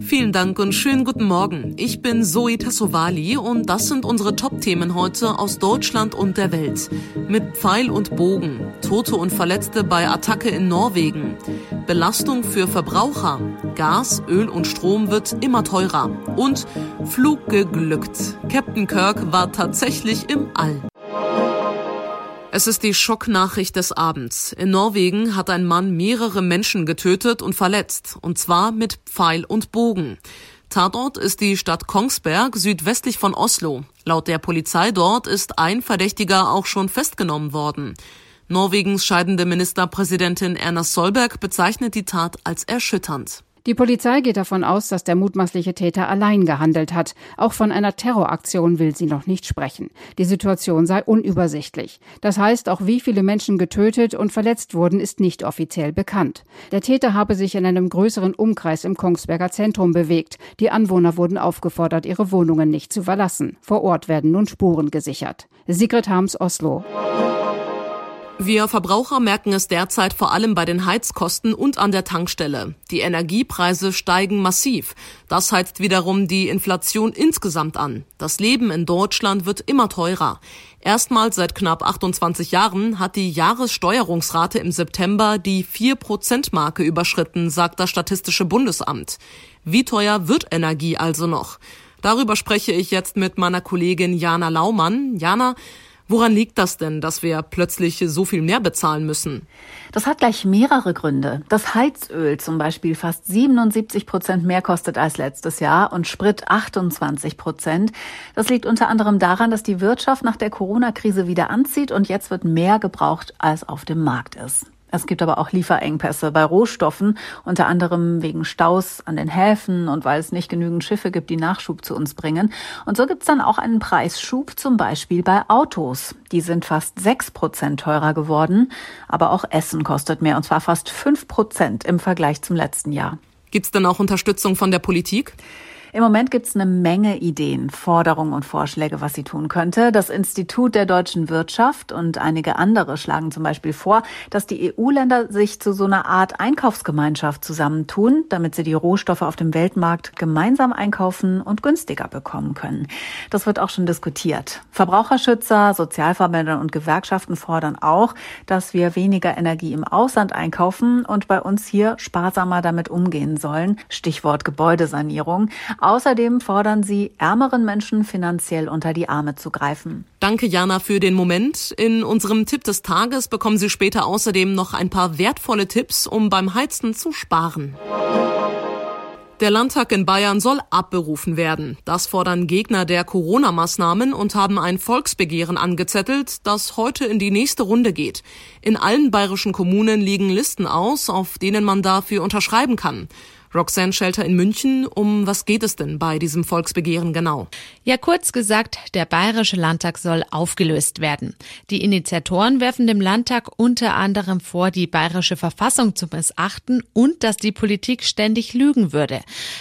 Vielen Dank und schönen guten Morgen. Ich bin Zoe Tassovali und das sind unsere Top-Themen heute aus Deutschland und der Welt. Mit Pfeil und Bogen, Tote und Verletzte bei Attacke in Norwegen, Belastung für Verbraucher, Gas, Öl und Strom wird immer teurer und Flug geglückt. Captain Kirk war tatsächlich im All. Es ist die Schocknachricht des Abends. In Norwegen hat ein Mann mehrere Menschen getötet und verletzt, und zwar mit Pfeil und Bogen. Tatort ist die Stadt Kongsberg südwestlich von Oslo. Laut der Polizei dort ist ein Verdächtiger auch schon festgenommen worden. Norwegens scheidende Ministerpräsidentin Erna Solberg bezeichnet die Tat als erschütternd. Die Polizei geht davon aus, dass der mutmaßliche Täter allein gehandelt hat. Auch von einer Terroraktion will sie noch nicht sprechen. Die Situation sei unübersichtlich. Das heißt, auch wie viele Menschen getötet und verletzt wurden, ist nicht offiziell bekannt. Der Täter habe sich in einem größeren Umkreis im Kongsberger Zentrum bewegt. Die Anwohner wurden aufgefordert, ihre Wohnungen nicht zu verlassen. Vor Ort werden nun Spuren gesichert. Sigrid Harms, Oslo. Wir Verbraucher merken es derzeit vor allem bei den Heizkosten und an der Tankstelle. Die Energiepreise steigen massiv. Das heizt wiederum die Inflation insgesamt an. Das Leben in Deutschland wird immer teurer. Erstmals seit knapp 28 Jahren hat die Jahressteuerungsrate im September die 4-Prozent-Marke überschritten, sagt das Statistische Bundesamt. Wie teuer wird Energie also noch? Darüber spreche ich jetzt mit meiner Kollegin Jana Laumann. Jana, Woran liegt das denn, dass wir plötzlich so viel mehr bezahlen müssen? Das hat gleich mehrere Gründe. Das Heizöl zum Beispiel fast 77 Prozent mehr kostet als letztes Jahr und Sprit 28 Prozent. Das liegt unter anderem daran, dass die Wirtschaft nach der Corona-Krise wieder anzieht und jetzt wird mehr gebraucht, als auf dem Markt ist. Es gibt aber auch Lieferengpässe bei Rohstoffen, unter anderem wegen Staus an den Häfen und weil es nicht genügend Schiffe gibt, die Nachschub zu uns bringen. Und so gibt es dann auch einen Preisschub, zum Beispiel bei Autos. Die sind fast sechs Prozent teurer geworden, aber auch Essen kostet mehr, und zwar fast fünf Prozent im Vergleich zum letzten Jahr. Gibt es denn auch Unterstützung von der Politik? Im Moment gibt es eine Menge Ideen, Forderungen und Vorschläge, was sie tun könnte. Das Institut der deutschen Wirtschaft und einige andere schlagen zum Beispiel vor, dass die EU-Länder sich zu so einer Art Einkaufsgemeinschaft zusammentun, damit sie die Rohstoffe auf dem Weltmarkt gemeinsam einkaufen und günstiger bekommen können. Das wird auch schon diskutiert. Verbraucherschützer, Sozialverbände und Gewerkschaften fordern auch, dass wir weniger Energie im Ausland einkaufen und bei uns hier sparsamer damit umgehen sollen. Stichwort Gebäudesanierung. Außerdem fordern sie, ärmeren Menschen finanziell unter die Arme zu greifen. Danke, Jana, für den Moment. In unserem Tipp des Tages bekommen Sie später außerdem noch ein paar wertvolle Tipps, um beim Heizen zu sparen. Der Landtag in Bayern soll abberufen werden. Das fordern Gegner der Corona-Maßnahmen und haben ein Volksbegehren angezettelt, das heute in die nächste Runde geht. In allen bayerischen Kommunen liegen Listen aus, auf denen man dafür unterschreiben kann. Roxanne Shelter in München. Um was geht es denn bei diesem Volksbegehren genau? Ja, kurz gesagt, der Bayerische Landtag soll aufgelöst werden. Die Initiatoren werfen dem Landtag unter anderem vor, die bayerische Verfassung zu missachten und dass die Politik ständig lügen würde.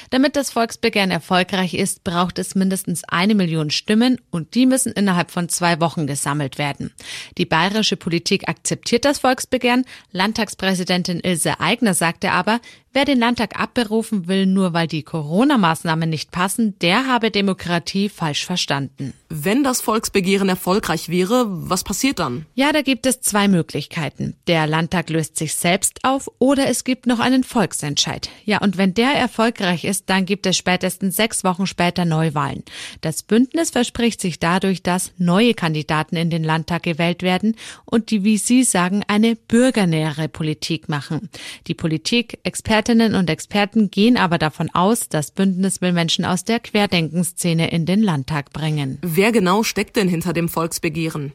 Damit das Volksbegehren erfolgreich ist, braucht es mindestens eine Million Stimmen und die müssen innerhalb von zwei Wochen gesammelt werden. Die bayerische Politik akzeptiert das Volksbegehren. Landtagspräsidentin Ilse Aigner sagte aber, Wer den Landtag abberufen will, nur weil die Corona-Maßnahmen nicht passen, der habe Demokratie falsch verstanden. Wenn das Volksbegehren erfolgreich wäre, was passiert dann? Ja, da gibt es zwei Möglichkeiten. Der Landtag löst sich selbst auf oder es gibt noch einen Volksentscheid. Ja, und wenn der erfolgreich ist, dann gibt es spätestens sechs Wochen später Neuwahlen. Das Bündnis verspricht sich dadurch, dass neue Kandidaten in den Landtag gewählt werden und die, wie Sie sagen, eine bürgernähere Politik machen. Die Politik, Expertinnen und Experten gehen aber davon aus, das Bündnis will Menschen aus der Querdenkenszene in den Landtag bringen. Wer genau steckt denn hinter dem Volksbegehren?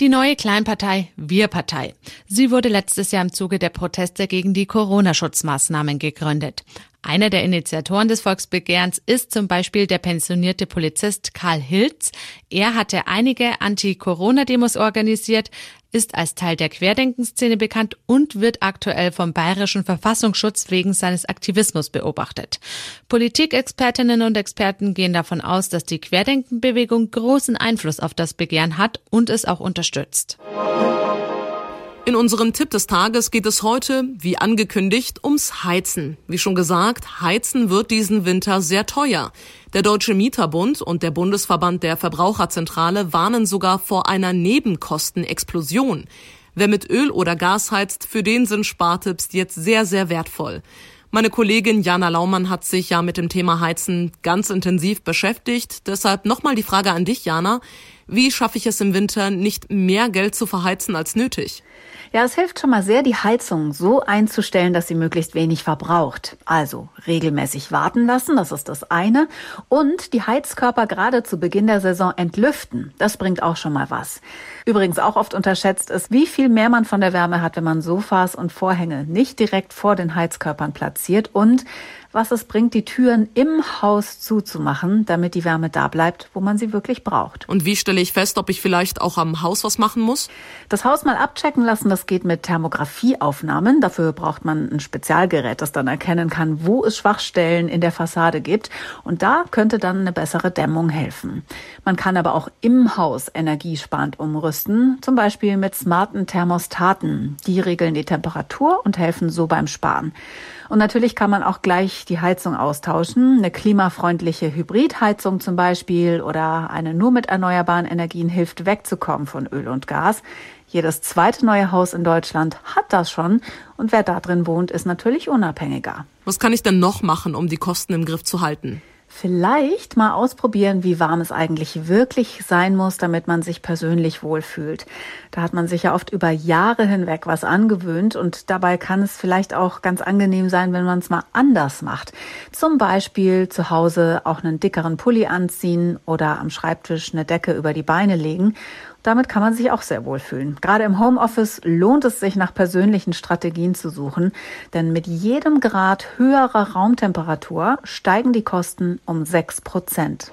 Die neue Kleinpartei Wir-Partei. Sie wurde letztes Jahr im Zuge der Proteste gegen die Corona-Schutzmaßnahmen gegründet. Einer der Initiatoren des Volksbegehrens ist zum Beispiel der pensionierte Polizist Karl Hilz. Er hatte einige Anti-Corona-Demos organisiert, ist als Teil der Querdenkenszene bekannt und wird aktuell vom Bayerischen Verfassungsschutz wegen seines Aktivismus beobachtet. Politikexpertinnen und Experten gehen davon aus, dass die Querdenkenbewegung großen Einfluss auf das Begehren hat und es auch unterstützt. In unserem Tipp des Tages geht es heute, wie angekündigt, ums Heizen. Wie schon gesagt, Heizen wird diesen Winter sehr teuer. Der Deutsche Mieterbund und der Bundesverband der Verbraucherzentrale warnen sogar vor einer Nebenkostenexplosion. Wer mit Öl oder Gas heizt, für den sind Spartipps jetzt sehr, sehr wertvoll. Meine Kollegin Jana Laumann hat sich ja mit dem Thema Heizen ganz intensiv beschäftigt. Deshalb nochmal die Frage an dich, Jana. Wie schaffe ich es im Winter, nicht mehr Geld zu verheizen als nötig? Ja, es hilft schon mal sehr, die Heizung so einzustellen, dass sie möglichst wenig verbraucht. Also regelmäßig warten lassen, das ist das eine. Und die Heizkörper gerade zu Beginn der Saison entlüften. Das bringt auch schon mal was. Übrigens auch oft unterschätzt ist, wie viel mehr man von der Wärme hat, wenn man Sofas und Vorhänge nicht direkt vor den Heizkörpern platziert und was es bringt, die Türen im Haus zuzumachen, damit die Wärme da bleibt, wo man sie wirklich braucht. Und wie stelle ich fest, ob ich vielleicht auch am Haus was machen muss? Das Haus mal abchecken lassen, das geht mit Thermografieaufnahmen. Dafür braucht man ein Spezialgerät, das dann erkennen kann, wo es Schwachstellen in der Fassade gibt. Und da könnte dann eine bessere Dämmung helfen. Man kann aber auch im Haus energiesparend umrüsten, zum Beispiel mit smarten Thermostaten. Die regeln die Temperatur und helfen so beim Sparen. Und natürlich kann man auch gleich die Heizung austauschen. Eine klimafreundliche Hybridheizung zum Beispiel oder eine nur mit erneuerbaren Energien hilft wegzukommen von Öl und Gas. Jedes zweite neue Haus in Deutschland hat das schon und wer da drin wohnt, ist natürlich unabhängiger. Was kann ich denn noch machen, um die Kosten im Griff zu halten? Vielleicht mal ausprobieren, wie warm es eigentlich wirklich sein muss, damit man sich persönlich wohlfühlt. Da hat man sich ja oft über Jahre hinweg was angewöhnt und dabei kann es vielleicht auch ganz angenehm sein, wenn man es mal anders macht. Zum Beispiel zu Hause auch einen dickeren Pulli anziehen oder am Schreibtisch eine Decke über die Beine legen damit kann man sich auch sehr wohl fühlen. Gerade im Homeoffice lohnt es sich, nach persönlichen Strategien zu suchen, denn mit jedem Grad höherer Raumtemperatur steigen die Kosten um sechs Prozent.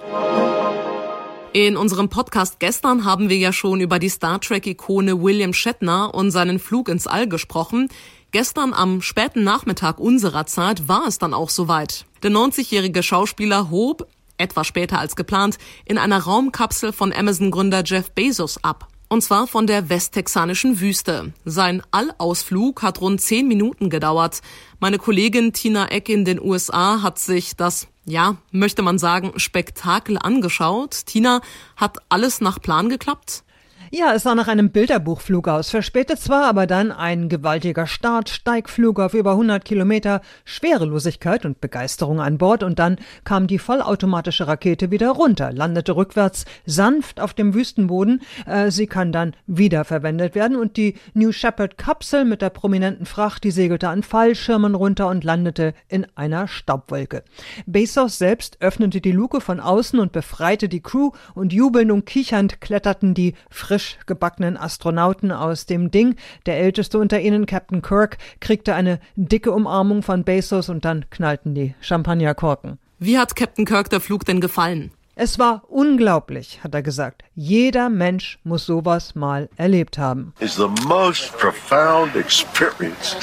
In unserem Podcast gestern haben wir ja schon über die Star Trek-Ikone William Shatner und seinen Flug ins All gesprochen. Gestern am späten Nachmittag unserer Zeit war es dann auch soweit. Der 90-jährige Schauspieler hob etwas später als geplant, in einer Raumkapsel von Amazon-Gründer Jeff Bezos ab. Und zwar von der westtexanischen Wüste. Sein Allausflug hat rund zehn Minuten gedauert. Meine Kollegin Tina Eck in den USA hat sich das, ja, möchte man sagen, Spektakel angeschaut. Tina, hat alles nach Plan geklappt? Ja, es sah nach einem Bilderbuchflug aus. Verspätet zwar, aber dann ein gewaltiger Start, Steigflug auf über 100 Kilometer, Schwerelosigkeit und Begeisterung an Bord und dann kam die vollautomatische Rakete wieder runter, landete rückwärts sanft auf dem Wüstenboden. Äh, sie kann dann wiederverwendet werden und die New Shepard Kapsel mit der prominenten Fracht, die segelte an Fallschirmen runter und landete in einer Staubwolke. Bezos selbst öffnete die Luke von außen und befreite die Crew und jubelnd und kichernd kletterten die frisch gebackenen Astronauten aus dem Ding. Der älteste unter ihnen, Captain Kirk, kriegte eine dicke Umarmung von Bezos und dann knallten die Champagnerkorken. Wie hat Captain Kirk der Flug denn gefallen? Es war unglaublich, hat er gesagt. Jeder Mensch muss sowas mal erlebt haben. Is the most profound experience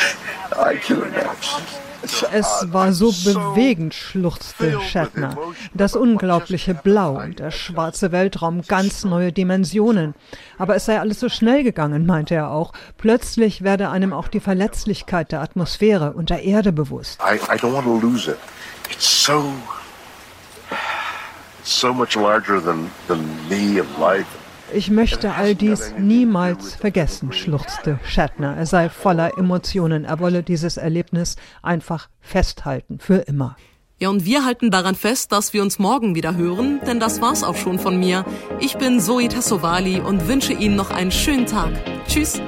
I can imagine. Es war so bewegend, schluchzte Shatner. Das unglaubliche Blau und der schwarze Weltraum, ganz neue Dimensionen. Aber es sei alles so schnell gegangen, meinte er auch. Plötzlich werde einem auch die Verletzlichkeit der Atmosphäre und der Erde bewusst. I, don't want to lose it. It's so, so much larger than, than me and life. Ich möchte all dies niemals vergessen, schluchzte Shatner. Er sei voller Emotionen. Er wolle dieses Erlebnis einfach festhalten, für immer. Ja, und wir halten daran fest, dass wir uns morgen wieder hören, denn das war's auch schon von mir. Ich bin Zoe Tassovali und wünsche Ihnen noch einen schönen Tag. Tschüss.